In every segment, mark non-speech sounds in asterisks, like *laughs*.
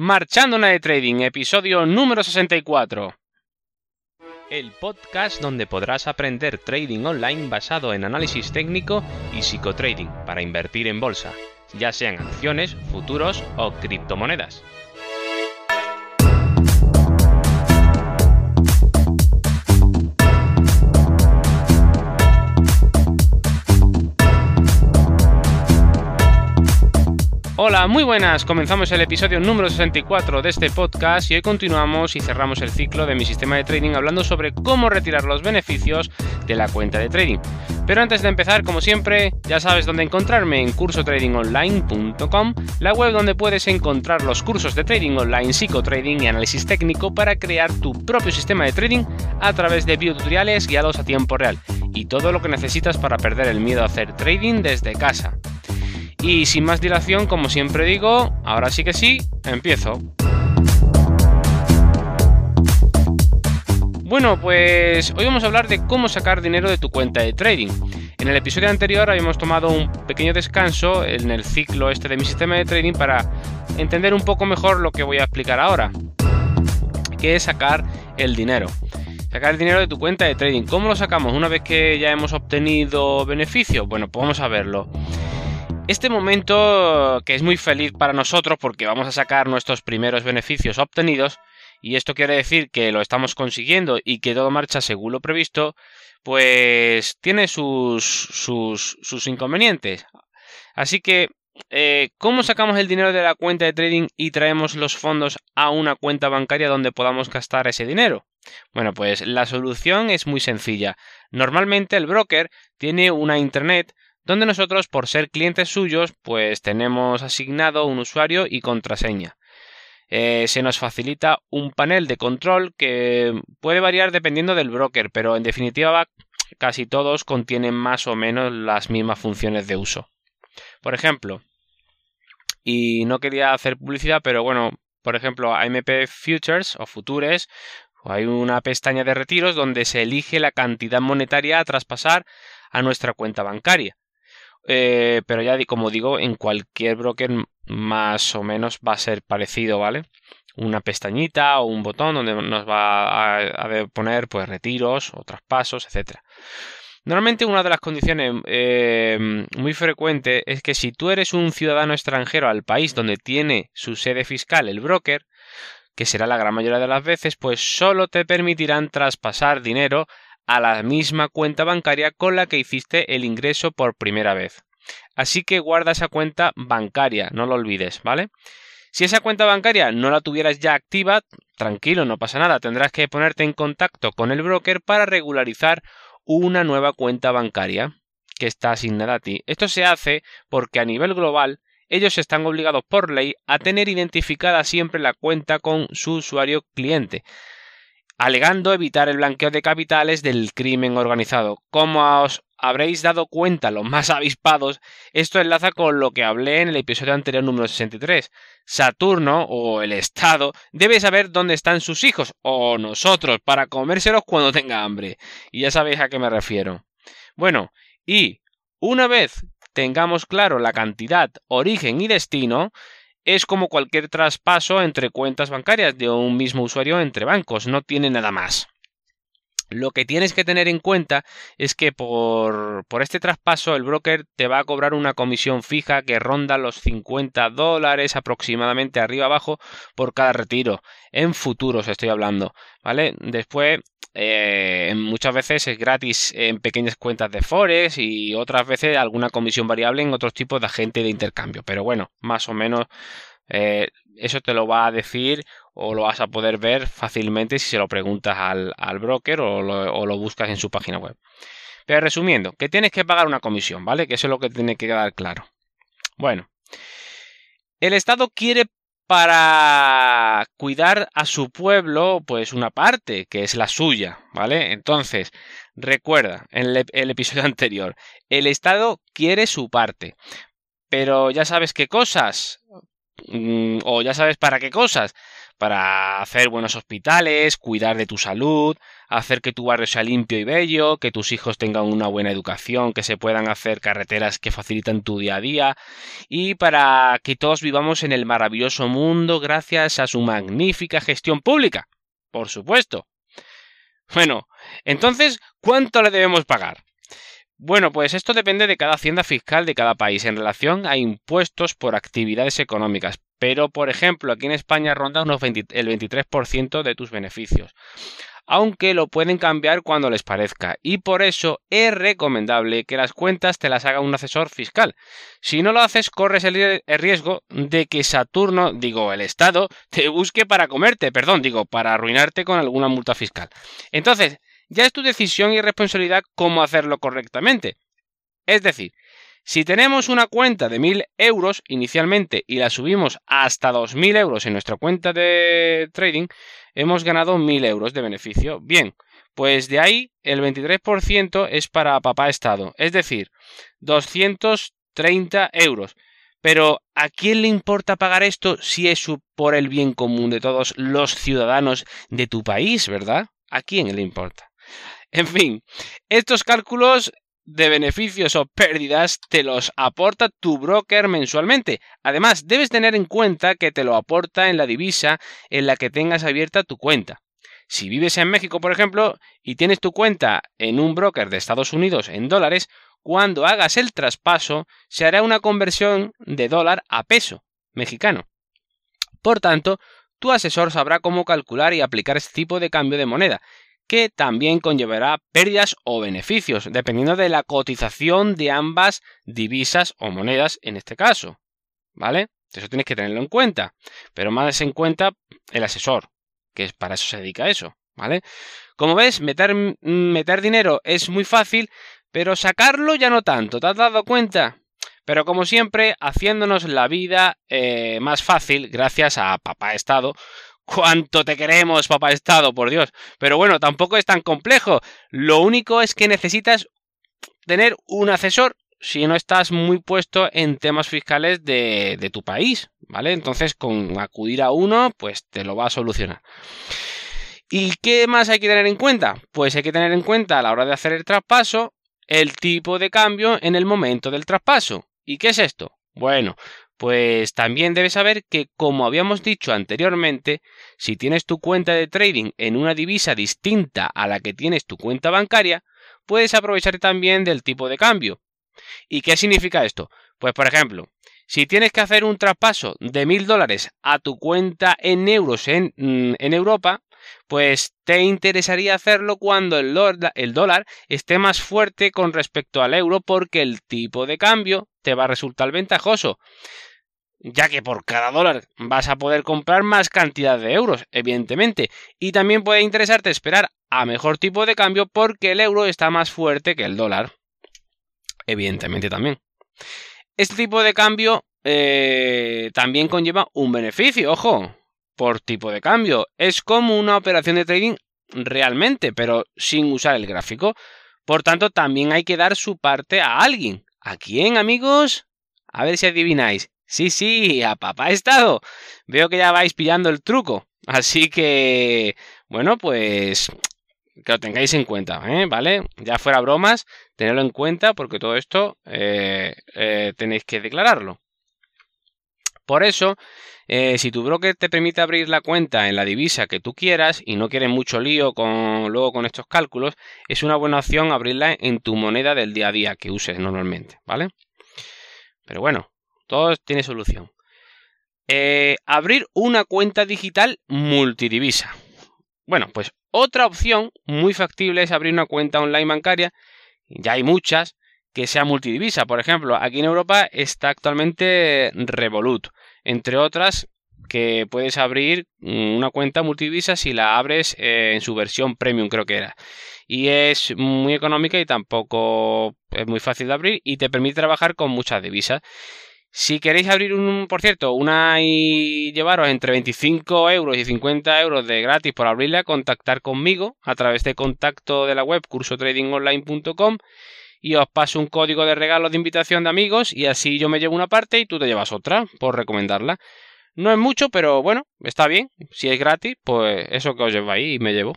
Marchando una de Trading, episodio número 64. El podcast donde podrás aprender trading online basado en análisis técnico y psicotrading para invertir en bolsa, ya sean acciones, futuros o criptomonedas. Hola, muy buenas. Comenzamos el episodio número 64 de este podcast y hoy continuamos y cerramos el ciclo de mi sistema de trading hablando sobre cómo retirar los beneficios de la cuenta de trading. Pero antes de empezar, como siempre, ya sabes dónde encontrarme en cursotradingonline.com, la web donde puedes encontrar los cursos de trading online, psicotrading y análisis técnico para crear tu propio sistema de trading a través de videotutoriales guiados a tiempo real y todo lo que necesitas para perder el miedo a hacer trading desde casa. Y sin más dilación, como siempre digo, ahora sí que sí, empiezo. Bueno, pues hoy vamos a hablar de cómo sacar dinero de tu cuenta de trading. En el episodio anterior habíamos tomado un pequeño descanso en el ciclo este de mi sistema de trading para entender un poco mejor lo que voy a explicar ahora, que es sacar el dinero. Sacar el dinero de tu cuenta de trading. ¿Cómo lo sacamos una vez que ya hemos obtenido beneficio? Bueno, pues vamos a verlo. Este momento que es muy feliz para nosotros porque vamos a sacar nuestros primeros beneficios obtenidos y esto quiere decir que lo estamos consiguiendo y que todo marcha según lo previsto, pues tiene sus, sus, sus inconvenientes. Así que, eh, ¿cómo sacamos el dinero de la cuenta de trading y traemos los fondos a una cuenta bancaria donde podamos gastar ese dinero? Bueno, pues la solución es muy sencilla. Normalmente el broker tiene una internet donde nosotros por ser clientes suyos pues tenemos asignado un usuario y contraseña. Eh, se nos facilita un panel de control que puede variar dependiendo del broker, pero en definitiva casi todos contienen más o menos las mismas funciones de uso. Por ejemplo, y no quería hacer publicidad, pero bueno, por ejemplo, AMP Futures o Futures, hay una pestaña de retiros donde se elige la cantidad monetaria a traspasar a nuestra cuenta bancaria. Eh, pero ya como digo, en cualquier broker más o menos va a ser parecido, ¿vale? Una pestañita o un botón donde nos va a, poner pues retiros o traspasos, etcétera. Normalmente una de las condiciones eh, muy frecuentes es que si tú eres un ciudadano extranjero al país donde tiene su sede fiscal el broker, que será la gran mayoría de las veces, pues solo te permitirán traspasar dinero a la misma cuenta bancaria con la que hiciste el ingreso por primera vez. Así que guarda esa cuenta bancaria, no lo olvides, ¿vale? Si esa cuenta bancaria no la tuvieras ya activa, tranquilo, no pasa nada, tendrás que ponerte en contacto con el broker para regularizar una nueva cuenta bancaria que está asignada a ti. Esto se hace porque a nivel global ellos están obligados por ley a tener identificada siempre la cuenta con su usuario cliente alegando evitar el blanqueo de capitales del crimen organizado. Como os habréis dado cuenta los más avispados, esto enlaza con lo que hablé en el episodio anterior número 63. Saturno, o el Estado, debe saber dónde están sus hijos, o nosotros, para comérselos cuando tenga hambre. Y ya sabéis a qué me refiero. Bueno, y una vez tengamos claro la cantidad, origen y destino, es como cualquier traspaso entre cuentas bancarias de un mismo usuario entre bancos, no tiene nada más. Lo que tienes que tener en cuenta es que por, por, este traspaso el broker te va a cobrar una comisión fija que ronda los 50 dólares aproximadamente arriba abajo por cada retiro. En futuros estoy hablando, ¿vale? Después eh, muchas veces es gratis en pequeñas cuentas de Forex y otras veces alguna comisión variable en otros tipos de agente de intercambio. Pero bueno, más o menos eh, eso te lo va a decir o lo vas a poder ver fácilmente si se lo preguntas al, broker o lo, o lo, buscas en su página web. Pero resumiendo, que tienes que pagar una comisión, ¿vale? Que eso es lo que tiene que quedar claro. Bueno, el Estado quiere para cuidar a su pueblo, pues una parte, que es la suya, ¿vale? Entonces, recuerda, en el, episodio *laughs* anterior, el Estado quiere su parte, pero ya sabes qué cosas, mm, o ya sabes para qué cosas, para hacer buenos hospitales, cuidar de tu salud, hacer que tu barrio sea limpio y bello, que tus hijos tengan una buena educación, que se puedan hacer carreteras que facilitan tu día a día y para que todos vivamos en el maravilloso mundo gracias a su magnífica gestión pública. Por supuesto. Bueno, entonces, ¿cuánto le debemos pagar? Bueno, pues esto depende de cada hacienda fiscal de cada país en relación a impuestos por actividades económicas, pero por ejemplo aquí en España ronda el 23% de tus beneficios, aunque lo pueden cambiar cuando les parezca, y por eso es recomendable que las cuentas te las haga un asesor fiscal. Si no lo haces, corres el riesgo de que Saturno, digo el Estado, te busque para comerte, perdón, digo, para arruinarte con alguna multa fiscal. Entonces, ya es tu decisión y responsabilidad cómo hacerlo correctamente. Es decir, si tenemos una cuenta de 1000 euros inicialmente y la subimos hasta 2000 euros en nuestra cuenta de trading, hemos ganado 1000 euros de beneficio. Bien, pues de ahí el 23% es para papá Estado, es decir, 230 euros. Pero ¿a quién le importa pagar esto si es por el bien común de todos los ciudadanos de tu país, verdad? ¿A quién le importa? En fin, estos cálculos de beneficios o pérdidas te los aporta tu broker mensualmente. Además, debes tener en cuenta que te lo aporta en la divisa en la que tengas abierta tu cuenta. Si vives en México, por ejemplo, y tienes tu cuenta en un broker de Estados Unidos en dólares, cuando hagas el traspaso se hará una conversión de dólar a peso mexicano. Por tanto, tu asesor sabrá cómo calcular y aplicar este tipo de cambio de moneda, que también conllevará pérdidas o beneficios, dependiendo de la cotización de ambas divisas o monedas en este caso. ¿Vale? Eso tienes que tenerlo en cuenta. Pero más en cuenta el asesor, que para eso se dedica a eso. ¿Vale? Como ves, meter, meter dinero es muy fácil, pero sacarlo ya no tanto. ¿Te has dado cuenta? Pero como siempre, haciéndonos la vida eh, más fácil gracias a Papá Estado, cuánto te queremos, papá Estado, por Dios. Pero bueno, tampoco es tan complejo. Lo único es que necesitas tener un asesor si no estás muy puesto en temas fiscales de, de tu país, ¿vale? Entonces, con acudir a uno, pues te lo va a solucionar. ¿Y qué más hay que tener en cuenta? Pues hay que tener en cuenta a la hora de hacer el traspaso el tipo de cambio en el momento del traspaso. ¿Y qué es esto? Bueno, pues también debes saber que, como habíamos dicho anteriormente, si tienes tu cuenta de trading en una divisa distinta a la que tienes tu cuenta bancaria, puedes aprovechar también del tipo de cambio. ¿Y qué significa esto? Pues por ejemplo, si tienes que hacer un traspaso de mil dólares a tu cuenta en euros en, mm, en Europa, pues te interesaría hacerlo cuando el, el dólar esté más fuerte con respecto al euro porque el tipo de cambio te va a resultar ventajoso ya que por cada dólar vas a poder comprar más cantidad de euros, evidentemente. Y también puede interesarte esperar a mejor tipo de cambio porque el euro está más fuerte que el dólar. Evidentemente también. Este tipo de cambio eh, también conlleva un beneficio, ojo, por tipo de cambio. Es como una operación de trading realmente, pero sin usar el gráfico. Por tanto, también hay que dar su parte a alguien. ¿A quién, amigos? A ver si adivináis. Sí, sí, a papá estado. Veo que ya vais pillando el truco. *laughs* Así que, bueno, pues que lo tengáis en cuenta, ¿eh? ¿vale? Ya fuera bromas, tenedlo en cuenta porque todo esto eh, eh, tenéis que declararlo. Por eso, si tu broker te permite abrir la cuenta en la divisa que tú quieras y no quieres mucho lío con, luego con estos cálculos, es una buena opción abrirla en tu moneda del día a día que uses normalmente, ¿vale? Pero bueno, todo tiene solución. Eh, abrir una cuenta digital multidivisa. Bueno, pues otra opción muy factible es abrir una cuenta online bancaria. Ya hay muchas que sea multidivisa. Por ejemplo, aquí en Europa está actualmente Revolut. Entre otras, que puedes abrir una cuenta multidivisa si la abres eh, en su versión premium, creo que era. Y es muy económica y tampoco es muy fácil de abrir y te permite trabajar con muchas divisas. Si queréis abrir un, por cierto, una y llevaros entre 25 euros y 50 euros de gratis por abrirla, contactar conmigo a través de contacto de la web cursotradingonline.com y os paso un código de regalo de invitación de amigos y así yo me llevo una parte y tú te llevas otra por recomendarla. No es mucho, pero bueno, está bien. Si es gratis, pues eso que os llevo ahí y me llevo.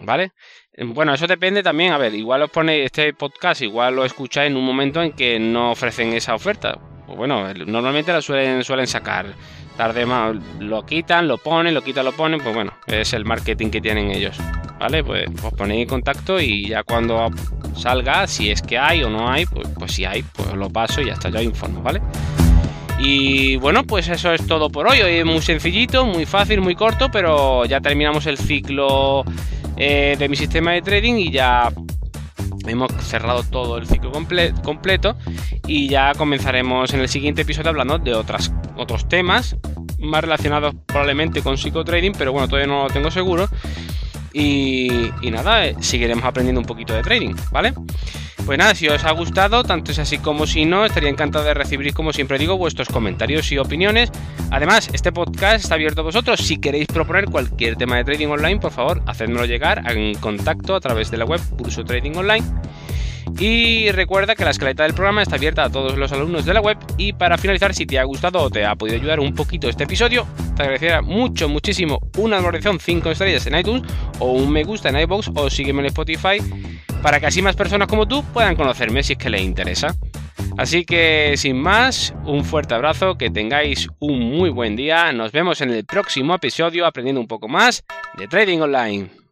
¿Vale? Bueno, eso depende también. A ver, igual os pone este podcast, igual lo escucháis en un momento en que no ofrecen esa oferta. Pues bueno, normalmente la suelen, suelen sacar. Tarde más, lo quitan, lo ponen, lo quitan, lo ponen. Pues bueno, es el marketing que tienen ellos. ¿Vale? Pues os ponéis en contacto y ya cuando salga, si es que hay o no hay, pues, pues si hay, pues lo paso y ya está, ya informo, ¿vale? Y bueno, pues eso es todo por hoy. Hoy es muy sencillito, muy fácil, muy corto, pero ya terminamos el ciclo eh, de mi sistema de trading y ya hemos cerrado todo el ciclo completo y ya comenzaremos en el siguiente episodio hablando de otras, otros temas más relacionados probablemente con psicotrading, pero bueno, todavía no lo tengo seguro. Y, nada, eh, seguiremos aprendiendo un poquito de trading, ¿vale? Pues nada, si os ha gustado, tanto es así como si no, estaría encantado de recibir, como siempre digo, vuestros comentarios y opiniones. Además, este podcast está abierto a vosotros. Si queréis proponer cualquier tema de trading online, por favor, hacedmelo llegar en contacto a través de la web Pulso Trading Online. Y recuerda que la escaleta del programa está abierta a todos los alumnos de la web. Y para finalizar, si te ha gustado o te ha podido ayudar un poquito este episodio, te agradecería mucho, muchísimo una valoración 5 estrellas en iTunes o un me gusta en iBox o sígueme en Spotify para que así más personas como tú puedan conocerme si es que les interesa. Así que sin más, un fuerte abrazo, que tengáis un muy buen día, nos vemos en el próximo episodio aprendiendo un poco más de Trading Online.